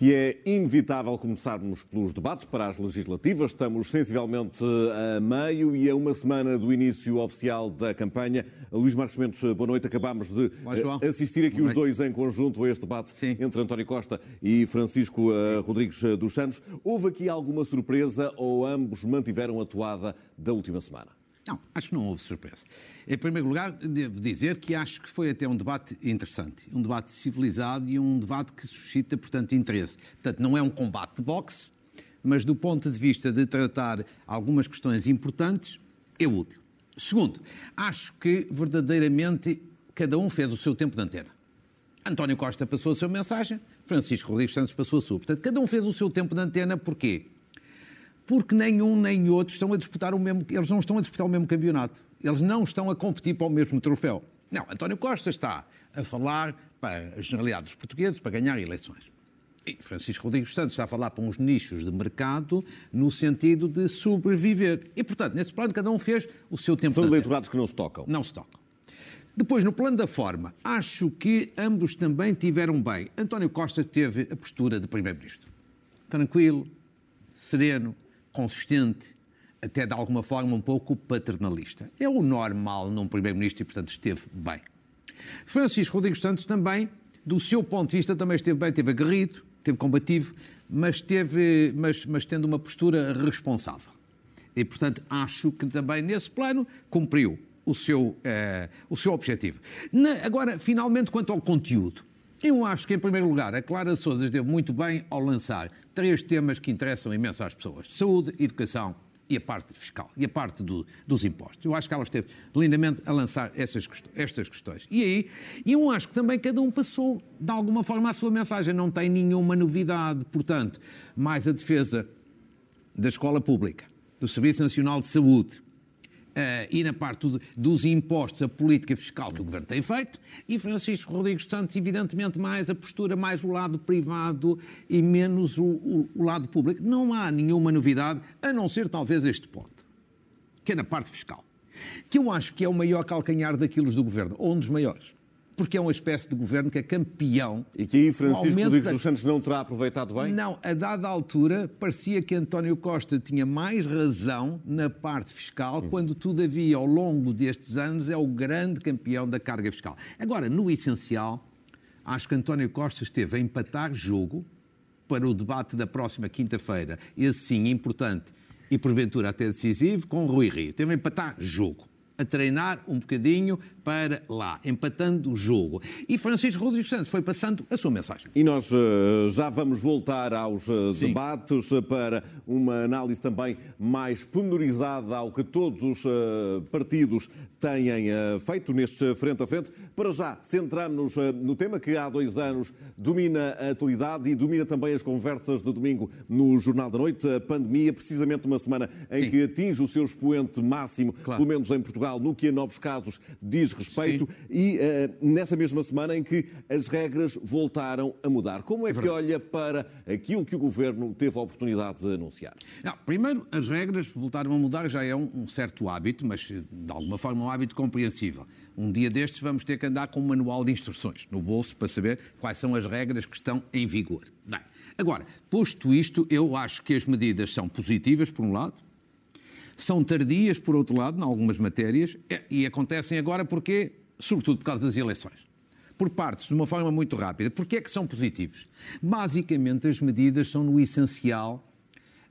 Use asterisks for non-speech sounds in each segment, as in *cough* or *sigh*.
E é inevitável começarmos pelos debates para as legislativas. Estamos sensivelmente a meio e a uma semana do início oficial da campanha. Luís Marcos Mendes, boa noite. Acabámos de Olá, assistir aqui os dois em conjunto a este debate Sim. entre António Costa e Francisco uh, Rodrigues dos Santos. Houve aqui alguma surpresa ou ambos mantiveram a toada da última semana? Não, acho que não houve surpresa. Em primeiro lugar, devo dizer que acho que foi até um debate interessante, um debate civilizado e um debate que suscita, portanto, interesse. Portanto, não é um combate de boxe, mas do ponto de vista de tratar algumas questões importantes, é útil. Segundo, acho que verdadeiramente cada um fez o seu tempo de antena. António Costa passou a sua mensagem, Francisco Rodrigues Santos passou a sua. Portanto, cada um fez o seu tempo de antena, porquê? Porque nenhum nem outro estão a disputar o mesmo, eles não estão a disputar o mesmo campeonato. Eles não estão a competir para o mesmo troféu. Não, António Costa está a falar para a generalidade dos portugueses para ganhar eleições. E Francisco Rodrigues Santos está a falar para uns nichos de mercado no sentido de sobreviver. E, portanto, nesse plano, cada um fez o seu tempo São eleitorados que não se tocam. Não se tocam. Depois, no plano da forma, acho que ambos também tiveram bem. António Costa teve a postura de Primeiro-Ministro. Tranquilo, sereno, consistente, até de alguma forma um pouco paternalista. É o normal num Primeiro-Ministro e, portanto, esteve bem. Francisco Rodrigues Santos também, do seu ponto de vista, também esteve bem, esteve aguerrido, esteve combativo, mas, teve, mas, mas tendo uma postura responsável. E, portanto, acho que também nesse plano cumpriu o seu, eh, o seu objetivo. Na- agora, finalmente, quanto ao conteúdo. Eu acho que, em primeiro lugar, a Clara Souza esteve muito bem ao lançar três temas que interessam imenso às pessoas: saúde, educação e a parte fiscal, e a parte do- dos impostos. Eu acho que ela esteve lindamente a lançar essas, estas questões. E aí, eu acho que também cada um passou, de alguma forma, a sua mensagem. Não tem nenhuma novidade. Portanto, mais a defesa da escola pública, do Serviço Nacional de Saúde e na parte do- dos impostos, a política fiscal que o Governo tem feito, e Francisco Rodrigues Santos, evidentemente, mais a postura, mais o lado privado e menos o, o- o lado público. Não há nenhuma novidade, a não ser talvez este ponto, que é na parte fiscal, que eu acho que é o maior calcanhar daquilo do Governo, ou um dos maiores, porque é uma espécie de Governo que é campeão E que aí Francisco Rodrigues da- dos Santos não terá aproveitado bem? não, a dada altura parecia que António Costa tinha mais razão na parte fiscal, quando todavia ao longo destes anos é o grande campeão da carga fiscal. Agora, no essencial, acho que António Costa esteve a empatar jogo para o debate da próxima quinta-feira, esse sim importante e porventura até decisivo, com Rui Rio. Teve a empatar jogo. A treinar um bocadinho para lá, empatando o jogo. E Francisco Rodrigues Santos foi passando a sua mensagem. E nós eh, já vamos voltar aos eh, Sim. debates eh, para uma análise também mais pormenorizada ao que todos os partidos têm feito neste frente a frente. Para já, centramos-nos no tema que há dois anos domina a atualidade e domina também as conversas de domingo no Jornal da Noite. A pandemia, precisamente uma semana em Sim. que atinge o seu expoente máximo, Claro. pelo menos em Portugal, no que a novos casos diz respeito, Sim. e eh, nessa mesma semana em que as regras voltaram a mudar. Como é que olha para aquilo que o Governo teve a oportunidade de anunciar? Não, primeiro, as regras voltaram a mudar, já é um, um certo hábito, mas eh, de alguma forma um hábito compreensível. Um dia destes vamos ter que andar com um manual de instruções no bolso para saber quais são as regras que estão em vigor. Bem, agora, posto isto, eu acho que as medidas são positivas, por um lado, são tardias, por outro lado, em algumas matérias, e- acontecem agora porque, sobretudo por causa das eleições. Por partes, de uma forma muito rápida. Porquê é que são positivos? Basicamente, as medidas são, no essencial,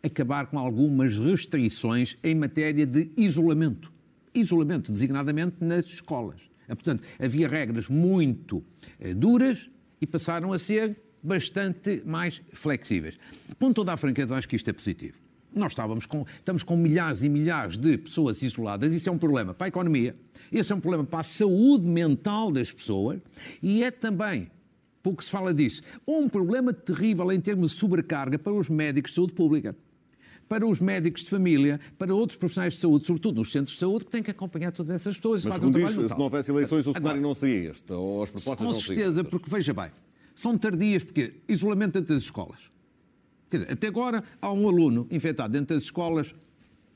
acabar com algumas restrições em matéria de isolamento. Isolamento, designadamente nas escolas. Ah, Portanto, havia regras muito eh, duras e passaram a ser bastante mais flexíveis. Com toda a franqueza, acho que isto é positivo. Nós estávamos com, estamos com milhares e milhares de pessoas isoladas, isso é um problema para a economia, esse é um problema para a saúde mental das pessoas e é também, pouco se fala disso, um problema terrível em termos de sobrecarga para os médicos de saúde pública, para os médicos de família, para outros profissionais de saúde, sobretudo nos centros de saúde, que têm que acompanhar todas essas pessoas. Mas, um como diz, trabalho se não houvesse eleições, o Agora, cenário não seria este, ou as propostas com não seriam certeza, porque veja bem, são tardias, porque isolamento dentro das escolas. Dizer, até agora há um aluno infectado dentro das escolas,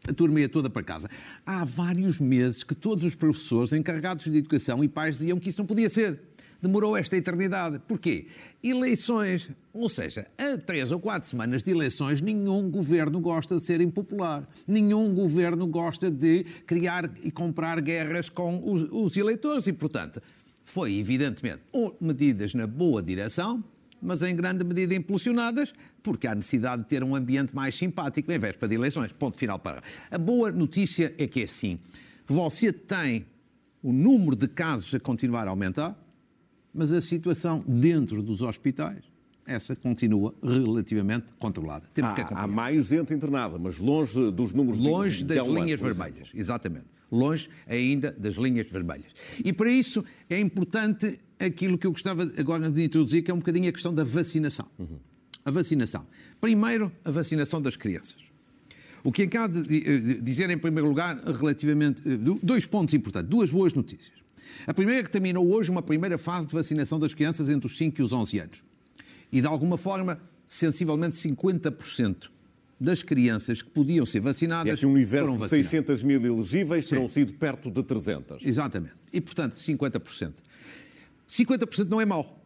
a turma ia toda para casa. Há vários meses que todos os professores encarregados de educação e pais diziam que isso não podia ser. demorou esta eternidade. Porquê? Eleições, ou seja, a três ou quatro semanas de eleições, nenhum governo gosta de ser impopular. Nenhum governo gosta de criar e comprar guerras com os, os eleitores. E, portanto, foi, evidentemente, medidas na boa direção, mas em grande medida impulsionadas, porque há necessidade de ter um ambiente mais simpático em véspera de eleições. Ponto final para. A boa notícia é que é assim. Você tem o número de casos a continuar a aumentar, mas a situação dentro dos hospitais, essa continua relativamente controlada. Temos há, há mais gente internada, mas longe dos números longe de, das linhas vermelhas, exatamente. Longe ainda das linhas vermelhas. E para isso é importante aquilo que eu gostava agora de introduzir, que é um bocadinho a questão da vacinação. Uhum. A vacinação. Primeiro, a vacinação das crianças. O que acabo de dizer, em primeiro lugar, relativamente. Eh, dois pontos importantes, duas boas notícias. A primeira é que terminou hoje uma primeira fase de vacinação das crianças entre os 5 e os 11 anos. E, de alguma forma, sensivelmente 50% das crianças que podiam ser vacinadas. É que um universo de 600 mil elegíveis terão sido perto de 300. Exatamente. E, portanto, 50%. 50% não é mau.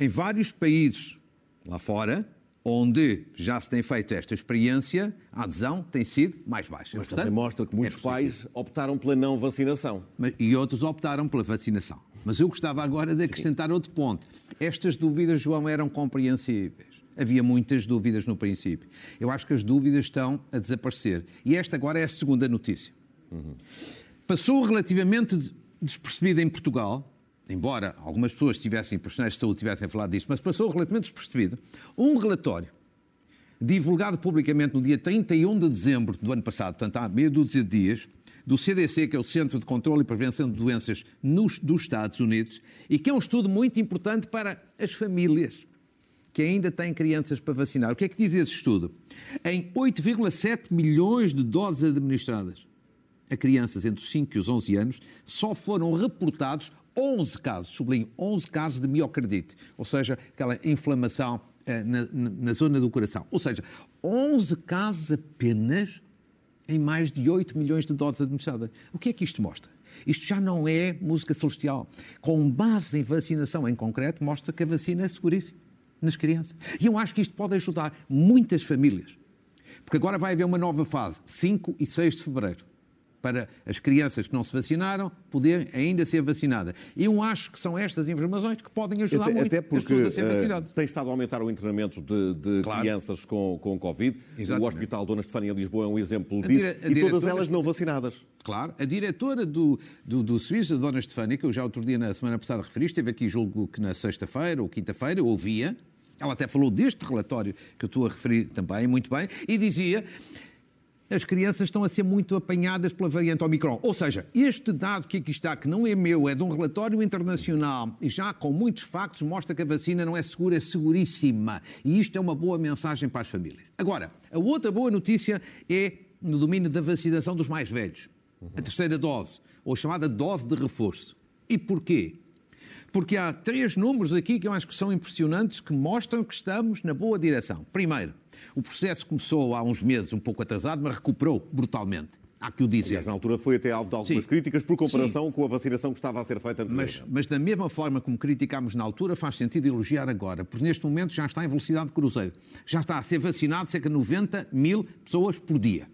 Em vários países lá fora, onde já se tem feito esta experiência, a adesão tem sido mais baixa. Mas Portanto, também mostra que muitos é pais optaram pela não vacinação. E outros optaram pela vacinação. Mas eu gostava agora de acrescentar Sim. outro ponto. Estas dúvidas, João, eram compreensíveis. Havia muitas dúvidas no princípio. Eu acho que as dúvidas estão a desaparecer. E esta agora é a segunda notícia. Uhum. Passou relativamente despercebida em Portugal embora algumas pessoas tivessem, profissionais de saúde tivessem falado disto, mas passou relativamente despercebido, um relatório divulgado publicamente no dia 31 de dezembro do ano passado, portanto há meia dúzia de dias, do CDC, que é o Centro de Controlo e Prevenção de Doenças nos, dos Estados Unidos, e que é um estudo muito importante para as famílias que ainda têm crianças para vacinar. O que é que diz esse estudo? Em 8,7 milhões de doses administradas a crianças entre os 5 e os 11 anos, só foram reportados 11 casos, sublinho, 11 casos de miocardite, ou seja, aquela inflamação eh, na, na, na, zona do coração. Ou seja, 11 casos apenas em mais de 8 milhões de doses administradas. O que é que isto mostra? Isto já não é música celestial. Com base em vacinação em concreto, mostra que a vacina é seguríssima nas crianças. E eu acho que isto pode ajudar muitas famílias. Porque agora vai haver uma nova fase, 5 e 6 de fevereiro para as crianças que não se vacinaram poderem ainda ser vacinadas. Eu acho que são estas informações que podem ajudar até, muito até porque, as pessoas a ser vacinadas. Uh, tem estado a aumentar o internamento de, de claro. crianças com, com Covid. Exatamente. O Hospital Dona Estefânia Lisboa é um exemplo a disso. Dire, e todas elas não vacinadas. Claro. A diretora do, do, do Suíça, Dona Estefânia, que eu já outro dia, na semana passada, referi, esteve aqui, julgo que na sexta-feira ou quinta-feira, eu ouvia, ela até falou deste relatório que eu estou a referir também, muito bem, e dizia as crianças estão a ser muito apanhadas pela variante Omicron. Ou seja, este dado que aqui está, que não é meu, é de um relatório internacional e já com muitos factos mostra que a vacina não é segura, é seguríssima. E isto é uma boa mensagem para as famílias. Agora, a outra boa notícia é no domínio da vacinação dos mais velhos. A terceira dose, ou chamada dose de reforço. E porquê? Porque há três números aqui que eu acho que são impressionantes que mostram que estamos na boa direção. Primeiro, o processo começou há uns meses um pouco atrasado, mas recuperou brutalmente. Há que o dizer. Aliás, na altura foi até alvo de algumas Sim. críticas por comparação Sim. com a vacinação que estava a ser feita anteriormente. Mas, mas da mesma forma como criticámos na altura, faz sentido elogiar agora, porque neste momento já está em velocidade de cruzeiro. Já está a ser vacinado cerca de 90 mil pessoas por dia.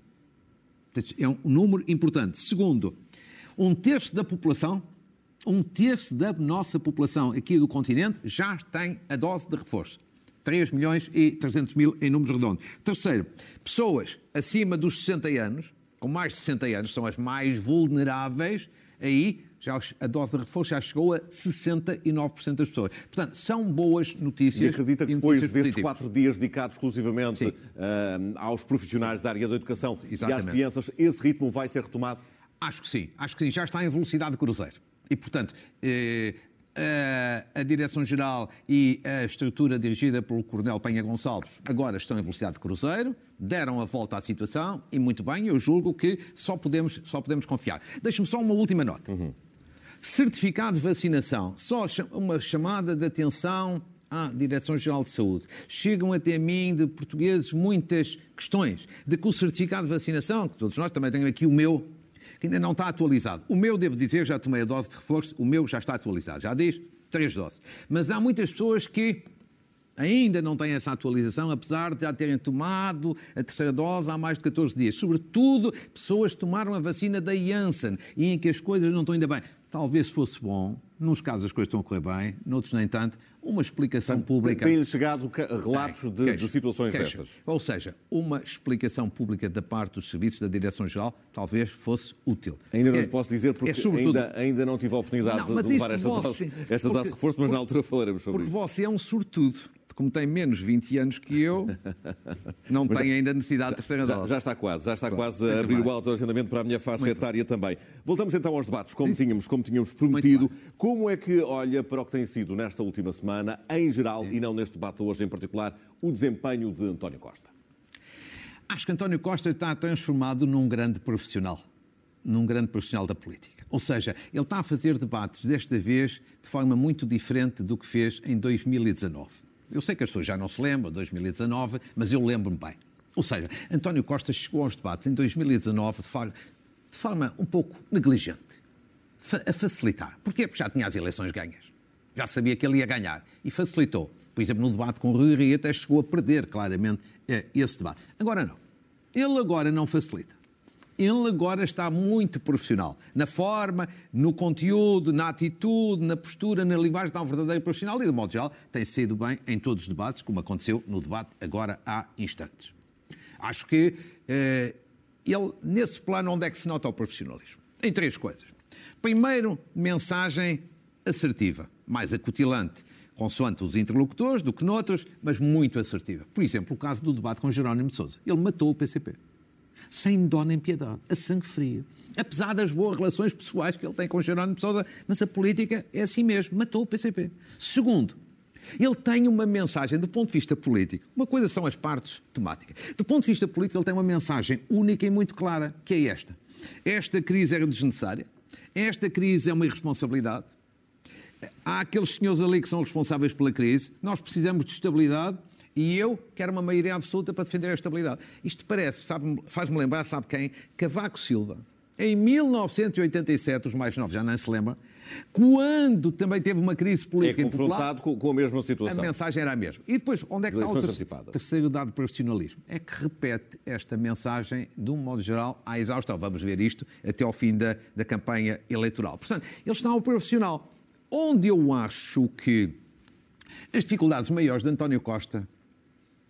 É um número importante. Segundo, um terço da população um terço da nossa população aqui do continente já tem a dose de reforço. 3 milhões e 300 mil em números redondos. Terceiro, pessoas acima dos 60 anos, com mais de 60 anos, são as mais vulneráveis, aí já a dose de reforço já chegou a 69% das pessoas. Portanto, são boas notícias. E acredita que depois destes quatro dias dedicados exclusivamente uh, aos profissionais da área da educação Exatamente. e às crianças, esse ritmo vai ser retomado? Acho que sim, acho que sim. Já está em velocidade de cruzeiro. E, portanto, eh, a, a Direção-Geral e a estrutura dirigida pelo Coronel Penha Gonçalves agora estão em velocidade de cruzeiro, deram a volta à situação e, muito bem, eu julgo que só podemos, só podemos confiar. Deixe-me só uma última nota. Uhum. Certificado de vacinação, só uma chamada de atenção à Direção-Geral de Saúde. Chegam até mim de portugueses muitas questões de que o certificado de vacinação, que todos nós também temos aqui o meu, que ainda não está atualizado. O meu, devo dizer, já tomei a dose de reforço, o meu já está atualizado. Já diz três doses. Mas há muitas pessoas que ainda não têm essa atualização, apesar de já terem tomado a terceira dose há mais de 14 dias. Sobretudo, pessoas que tomaram a vacina da Janssen e em que as coisas não estão ainda bem. Talvez fosse bom, nos casos as coisas estão a correr bem, noutros nem tanto, uma explicação Portanto, pública. Têm-lhe chegado relatos de, de situações queixa. dessas. Ou seja, uma explicação pública da parte dos serviços da Direção-Geral talvez fosse útil. Ainda não é, posso dizer porque é sobretudo... ainda, ainda não tive a oportunidade não, de levar esta dose, esta dose de reforço, mas na altura falaremos sobre porque isso. Porque você é um sortudo como tem menos 20 anos que eu, não tem ainda necessidade de terceira já, dose. Já está quase, já está quase a abrir o autoagendamento para a minha faixa Muito etária bem. também. Voltamos então aos debates, como tínhamos, como tínhamos prometido. Como é que olha para o que tem sido nesta última semana, em geral, Sim. e não neste debate hoje em particular, o desempenho de António Costa? Acho que António Costa está transformado num grande profissional, num grande profissional da política. Ou seja, ele está a fazer debates, desta vez, de forma muito diferente do que fez em 2019. Eu sei que as pessoas já não se lembram, 2019, mas eu lembro-me bem. Ou seja, António Costa chegou aos debates em 2019 de forma, de forma um pouco negligente, a facilitar. Porquê? Porque já tinha as eleições ganhas. Já sabia que ele ia ganhar e facilitou. Por exemplo, no debate com o Rui Rio até chegou a perder claramente eh, esse debate. Agora não. Ele agora não facilita ele agora está muito profissional. Na forma, no conteúdo, na atitude, na postura, na linguagem, está um verdadeiro profissional e, de modo geral, tem sido bem em todos os debates, como aconteceu no debate agora há instantes. Acho que eh, ele, nesse plano, onde é que se nota o profissionalismo? Em três coisas. Primeiro, mensagem assertiva, mais acutilante, consoante os interlocutores do que noutros, mas muito assertiva. Por exemplo, o caso do debate com Jerónimo de Sousa. Ele matou o PCP sem dó nem piedade, a sangue frio. Apesar das boas relações pessoais que ele tem com Jerónimo de Sousa, mas a política é assim mesmo, matou o PCP. Segundo, ele tem uma mensagem, do ponto de vista político, uma coisa são as partes temáticas. Do ponto de vista político, ele tem uma mensagem única e muito clara, que é esta. Esta crise era desnecessária, esta crise é uma irresponsabilidade, há aqueles senhores ali que são responsáveis pela crise, nós precisamos de estabilidade e eu quero uma maioria absoluta para defender a estabilidade. Isto parece, faz-me lembrar, sabe quem? Cavaco Silva. Em 1987, os mais novos já nem se lembram, quando também teve uma crise política é confrontado com, com, a mesma situação. A mensagem era a mesma. E depois, onde é que está o ter terceiro dado de profissionalismo? É que repete esta mensagem, de um modo geral, à exaustão. Vamos ver isto até ao fim da, da campanha eleitoral. Portanto, ele está ao profissional. Onde eu acho que as dificuldades maiores de António Costa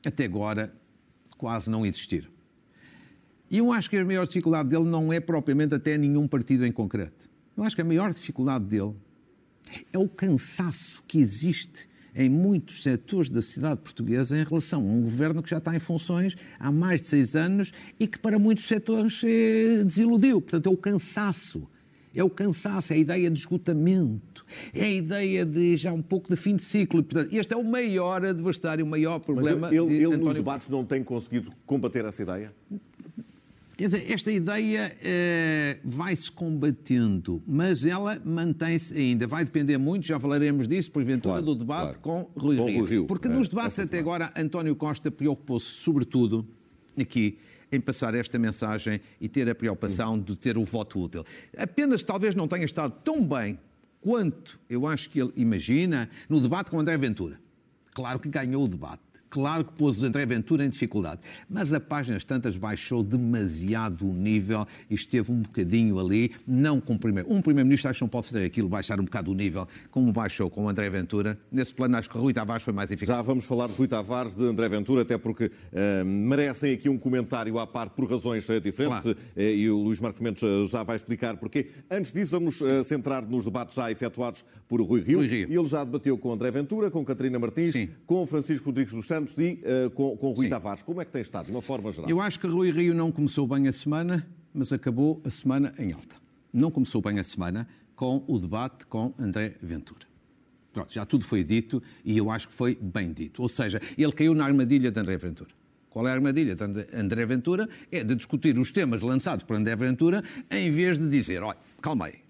até agora quase não existiram. E eu acho que a maior dificuldade dele não é propriamente até nenhum partido em concreto. Eu acho que a maior dificuldade dele é o cansaço que existe em muitos setores da sociedade portuguesa em relação a um governo que já está em funções há mais de seis anos e que para muitos setores se desiludiu. Portanto, é o cansaço é o cansaço, é a ideia de esgotamento, é a ideia de já um pouco de fim de ciclo. Portanto, este é o maior adversário, o maior problema. Mas ele, ele António nos debates não tem conseguido combater essa ideia? Quer dizer, esta ideia eh, vai-se combatendo, mas ela mantém-se ainda. Vai depender muito, já falaremos disso, porventura, claro, do debate claro. com Rui Rio. Rio. Porque é, nos debates até agora, António Costa preocupou-se sobretudo aqui em passar esta mensagem e ter a preocupação de ter o voto útil. Apenas talvez não tenha estado tão bem quanto eu acho que ele imagina no debate com André Ventura. Claro que ganhou o debate Claro que pôs o André Ventura em dificuldade, mas a páginas tantas baixou demasiado o nível e esteve um bocadinho ali, não com o primeiro. Um primeiro-ministro acho que não pode fazer aquilo, baixar um bocado o nível, como baixou com o André Ventura. Nesse plano, acho que o Rui Tavares foi mais eficaz. Já vamos falar de Rui Tavares, de André Ventura, até porque uh, merecem aqui um comentário à parte por razões uh, diferentes claro. uh, e o Luís Marcos Mendes já vai explicar porquê. Antes disso, vamos centrar nos debates já efetuados por Rui Rio. Rui Rio. Ele já debateu com André Ventura, com Catarina Martins, Sim. com Francisco Rodrigues dos Santos Santos e uh, com, com Rui Sim. Tavares. Como é que tem estado, de uma forma geral? Eu acho que Rui Rio não começou bem a semana, mas acabou a semana em alta. Não começou bem a semana com o debate com André Ventura. Pronto, já tudo foi dito e eu acho que foi bem dito. Ou seja, ele caiu na armadilha de André Ventura. Qual é a armadilha de André Ventura? É de discutir os temas lançados por André Ventura em vez de dizer, olha, calma aí,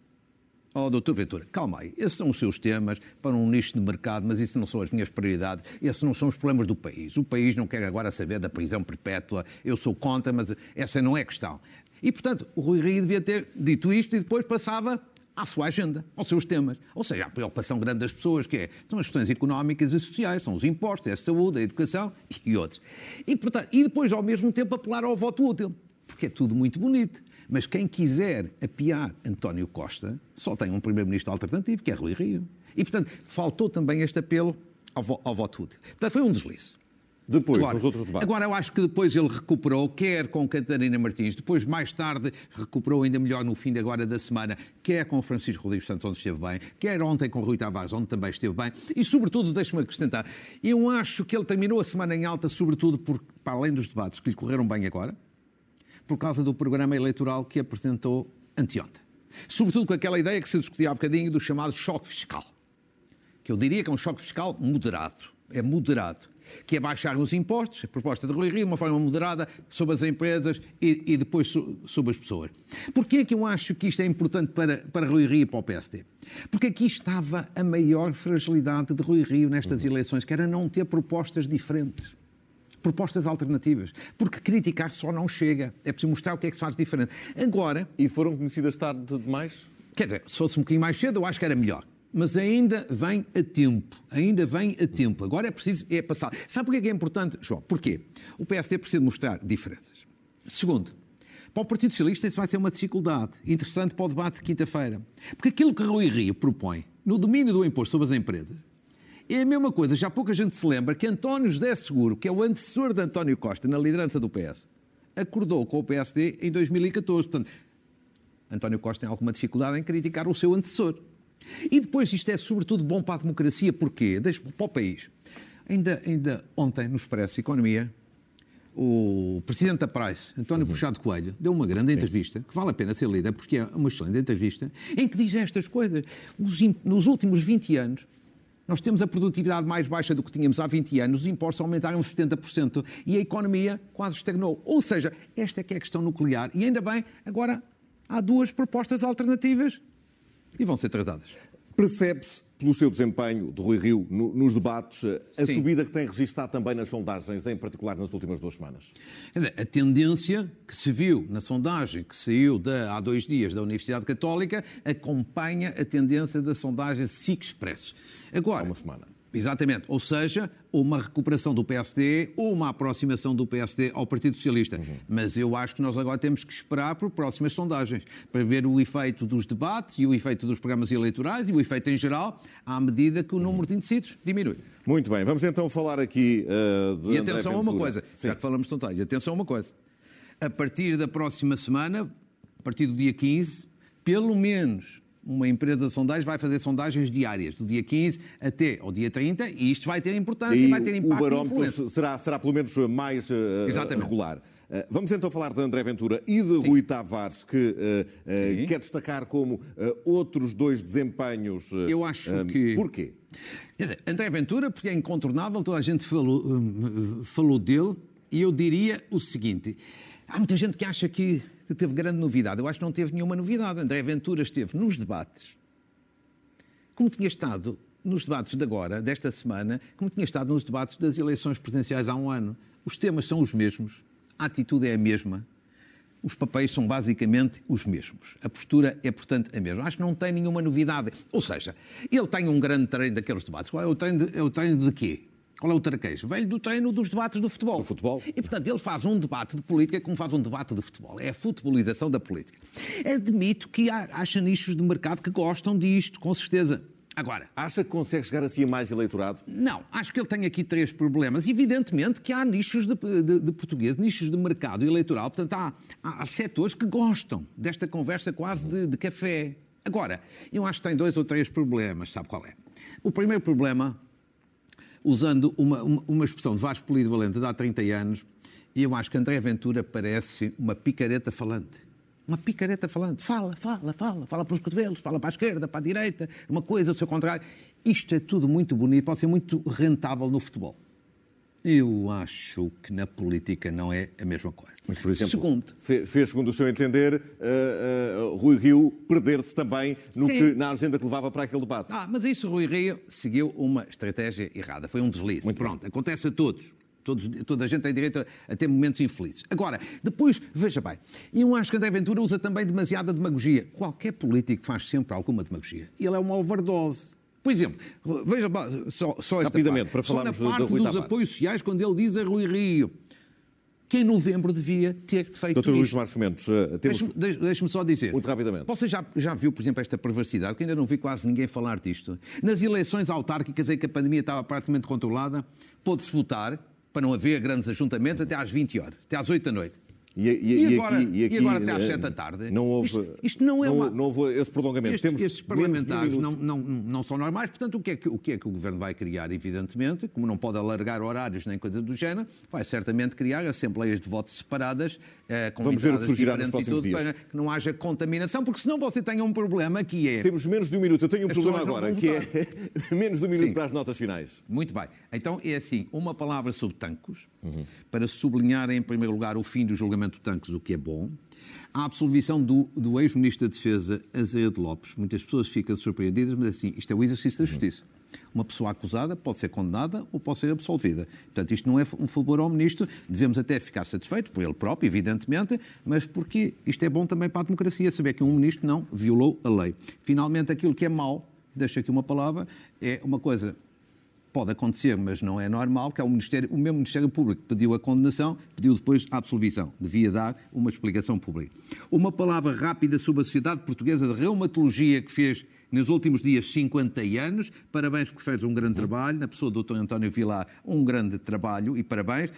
Oh, doutor Ventura, calma aí. Esses são os seus temas para um nicho de mercado, mas isso não são as minhas prioridades. Esses não são os problemas do país. O país não quer agora saber da prisão perpétua. Eu sou contra, mas essa não é questão. E, portanto, o Rui Rio devia ter dito isto e depois passava à sua agenda, aos seus temas. Ou seja, a preocupação grande das pessoas, que é, são as questões económicas e sociais, são os impostos, é a saúde, a educação e outros. E, portanto, e depois, ao mesmo tempo, apelar ao voto útil, porque é tudo muito bonito. Mas quem quiser apiar António Costa só tem um primeiro-ministro alternativo, que é Rui Rio. E, portanto, faltou também este apelo ao, vo ao voto útil. Portanto, foi um deslize. Depois, agora, nos outros debates. Agora, eu acho que depois ele recuperou, quer com Catarina Martins, depois, mais tarde, recuperou ainda melhor no fim de agora da semana, quer com Francisco Rodrigues Santos, onde esteve bem, quer ontem com Rui Tavares, onde também esteve bem, e, sobretudo, deixe-me acrescentar, eu acho que ele terminou a semana em alta, sobretudo, por, para além dos debates que lhe correram bem agora, por causa do programa eleitoral que apresentou anteontem. Sobretudo com aquela ideia que se discutia há bocadinho do chamado choque fiscal. Que eu diria que é um choque fiscal moderado. É moderado que é baixar os impostos, a proposta de Rui Rio, de uma forma moderada, sobre as empresas e, e depois sobre as pessoas. Porquê é que eu acho que isto é importante para, para Rui Rio e para o PSD? Porque aqui estava a maior fragilidade de Rui Rio nestas eleições, que era não ter propostas diferentes propostas alternativas. Porque criticar só não chega. É preciso mostrar o que é que se faz diferente. Agora. E foram conhecidas tarde demais? Quer dizer, se fosse um bocadinho mais cedo, eu acho que era melhor mas ainda vem a tempo. Ainda vem a tempo. Agora é preciso é passar. Sabe porquê que é importante, João? Porquê? O PSD precisa mostrar diferenças. Segundo, para o Partido Socialista isso vai ser uma dificuldade interessante para o debate de quinta-feira. Porque aquilo que Rui Rio propõe no domínio do imposto sobre as empresas é a mesma coisa. Já pouca gente se lembra que António José Seguro, que é o antecessor de António Costa na liderança do PS, acordou com o PSD em 2014. Portanto, António Costa tem alguma dificuldade em criticar o seu antecessor. E depois isto é sobretudo bom para a democracia, porquê? Deixa para o país. Ainda, ainda ontem, no Expresso Economia, o presidente da Price, António uhum. Puxado Coelho, deu uma grande Sim. entrevista, que vale a pena ser lida, porque é uma excelente entrevista, em que diz estas coisas. Nos últimos 20 anos, nós temos a produtividade mais baixa do que tínhamos há 20 anos, os impostos aumentaram 70% e a economia quase estagnou. Ou seja, esta é que é a questão nuclear. E ainda bem, agora há duas propostas alternativas e vão ser tratadas. Percebe-se, pelo seu desempenho de Rui Rio no, nos debates, a Sim. subida que tem registado também nas sondagens, em particular nas últimas duas semanas? A tendência que se viu na sondagem que saiu de, há dois dias da Universidade Católica acompanha a tendência da sondagem SIC Expresso. Agora, há uma semana. Exatamente. Ou seja, uma recuperação do PSD ou uma aproximação do PSD ao Partido Socialista. Uhum. Mas eu acho que nós agora temos que esperar por próximas sondagens para ver o efeito dos debates e o efeito dos programas eleitorais e o efeito em geral à medida que o número de indecisos diminui. Muito bem, vamos então falar aqui uh, de. E atenção a uma coisa, Sim. já que falamos de sondagem, atenção a uma coisa. A partir da próxima semana, a partir do dia 15, pelo menos uma empresa de sondagens vai fazer sondagens diárias, do dia 15 até ao dia 30, e isto vai ter importância, e vai ter impacto. O barómetro será, será pelo menos mais uh, regular. Uh, vamos então falar de André Ventura e de Sim. Rui Tavares, que uh, quer destacar como outros dois desempenhos. Eu acho que. Porquê? Dizer, André Ventura, porque é incontornável, toda a gente falou, falou dele, e eu diria o seguinte: há muita gente que acha que teve grande novidade. Eu acho que não teve nenhuma novidade. André Ventura esteve nos debates, como tinha estado nos debates de agora, desta semana, como tinha estado nos debates das eleições presidenciais há um ano. Os temas são os mesmos, a atitude é a mesma, os papéis são basicamente os mesmos. A postura é, portanto, a mesma. Acho que não tem nenhuma novidade. Ou seja, ele tem um grande treino daqueles debates. Qual é o treino de, é o treino de quê? Qual é o traquejo? Velho do treino dos debates do futebol. Do futebol. E, portanto, ele faz um debate de política como faz um debate de futebol. É a futebolização da política. Admito que há, acha nichos de mercado que gostam disto, com certeza. Agora. Acha que consegue chegar assim a mais eleitorado? Não. Acho que ele tem aqui três problemas. Evidentemente que há nichos de, de, de português, nichos de mercado eleitoral. Portanto, há, há, há setores que gostam desta conversa quase de, de café. Agora, eu acho que tem dois ou três problemas. Sabe qual é? O primeiro problema usando uma, uma, expressão de Vasco Polido Valente de há 30 anos, e eu acho que André Ventura parece uma picareta falante. Uma picareta falante. Fala, fala, fala. Fala para os cotovelos, fala para a esquerda, para a direita, uma coisa, o seu contrário. Isto é tudo muito bonito, pode ser muito rentável no futebol. Eu acho que na política não é a mesma coisa. Mas, por exemplo, segundo, fez, segundo o seu entender, uh, uh, Rui Rio perder-se também no que, na agenda que levava para aquele debate. Ah, mas isso Rui Rio seguiu uma estratégia errada. Foi um deslize. Muito Pronto, bem. acontece a todos. Todos, toda a gente tem direito a, a, ter momentos infelizes. Agora, depois, veja bem, e eu acho que André Ventura usa também demasiada demagogia. Qualquer político faz sempre alguma demagogia. Ele é uma overdose. Por exemplo, veja só, só Rapidamente, parte. para falarmos só na parte do, dos apoios sociais, quando ele diz a Rui Rio que em novembro devia ter feito Doutor Luís Marcos Mendes, uh, temos... Deixe-me deixe só dizer. Muito rapidamente. Você já, já viu, por exemplo, esta perversidade, que ainda não vi quase ninguém falar disto. Nas eleições autárquicas em que a pandemia estava praticamente controlada, pôde-se votar, para não haver grandes ajuntamentos, até às 20 horas, até às 8 da noite. E, e, e, agora, e, aqui, e, agora, até às 7 da tarde? Não houve, isto, isto não é não, uma... não houve esse prolongamento. Este, Temos estes parlamentares não, não, não são normais, portanto, o que, é que, o que é que o Governo vai criar, evidentemente, como não pode alargar horários nem coisa do género, vai certamente criar assembleias de votos separadas, eh, com Vamos ver o que surgirá nos próximos dias. Para que não haja contaminação, porque senão você tem um problema que é... Temos menos de um minuto. Eu tenho um problema agora, que é *laughs* menos de um minuto Sim. para as notas finais. Muito bem. Então, é assim, uma palavra sobre tancos, uhum. para sublinhar, em primeiro lugar, o fim do julgamento de tancos, o que é bom a absolvição do, do ex-ministro da Defesa, Azevedo Lopes. Muitas pessoas ficam surpreendidas, mas assim, isto é o exercício da justiça. Uma pessoa acusada pode ser condenada ou pode ser absolvida. Portanto, isto não é um favor ao ministro, devemos até ficar satisfeitos, por ele próprio, evidentemente, mas porque isto é bom também para a democracia, saber que um ministro não violou a lei. Finalmente, aquilo que é mau, deixo aqui uma palavra, é uma coisa pode acontecer, mas não é normal, que é o, Ministério, o mesmo Ministério Público pediu a condenação, pediu depois a absolvição. Devia dar uma explicação pública. Uma palavra rápida sobre a Sociedade Portuguesa de Reumatologia, que fez nos últimos dias 50 anos. Parabéns porque fez um grande trabalho. Na pessoa do Dr. António Vilar, um grande trabalho e parabéns.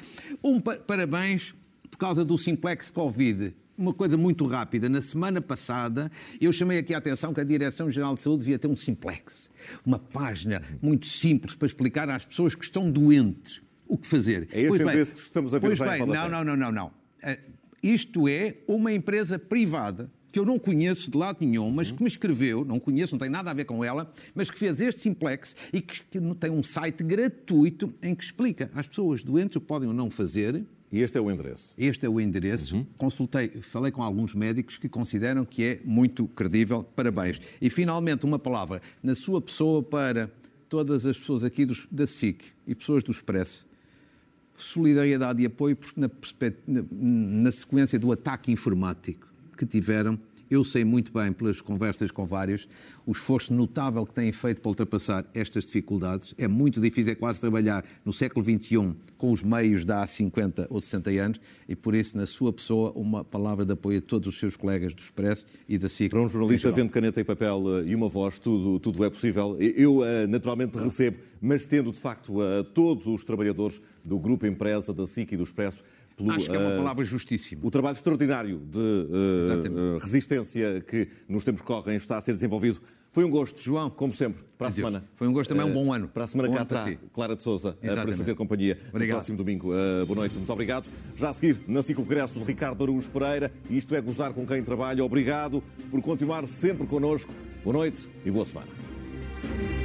Um pa parabéns por causa do simplex Covid uma coisa muito rápida. Na semana passada, eu chamei aqui a atenção que a Direção-Geral de Saúde devia ter um simplex, uma página muito simples para explicar às pessoas que estão doentes o que fazer. É este endereço que estamos a ver pois bem, não, não, não, não, não. Uh, isto é uma empresa privada que eu não conheço de lado nenhum, mas que me escreveu, não conheço, não tem nada a ver com ela, mas que fez este simplex e que, que tem um site gratuito em que explica às pessoas doentes o que podem ou não fazer e este é o endereço? Este é o endereço. Uhum. Consultei, falei com alguns médicos que consideram que é muito credível. Parabéns. E finalmente, uma palavra na sua pessoa para todas as pessoas aqui dos, da SIC e pessoas do Expresso. Solidariedade e apoio, porque na, na, na sequência do ataque informático que tiveram, eu sei muito bem, pelas conversas com vários, o esforço notável que têm feito para ultrapassar estas dificuldades. É muito difícil, é quase trabalhar no século XXI com os meios de há 50 ou 60 anos e, por isso, na sua pessoa, uma palavra de apoio a todos os seus colegas do Expresso e da SIC. Para um jornalista vendo caneta e papel eh, e uma voz, tudo, tudo é possível. Eu, eh, naturalmente, recebo, mas tendo, de facto, a todos os trabalhadores do Grupo Empresa, da SIC e do Expresso, pelo, Acho que é uma eh, palavra justíssima. O trabalho extraordinário de uh, resistência que nos tempos que correm está a ser desenvolvido. Foi um gosto, João, como sempre, para a semana. Foi um gosto também, um bom ano. Para a semana bom cá está Clara de Souza para fazer companhia Obrigado. no próximo domingo. Uh, boa noite, muito obrigado. Já a seguir, na Ciclo Regresso de Ricardo Araújo Pereira, isto é gozar com quem trabalha. Obrigado por continuar sempre connosco. Boa noite e boa semana.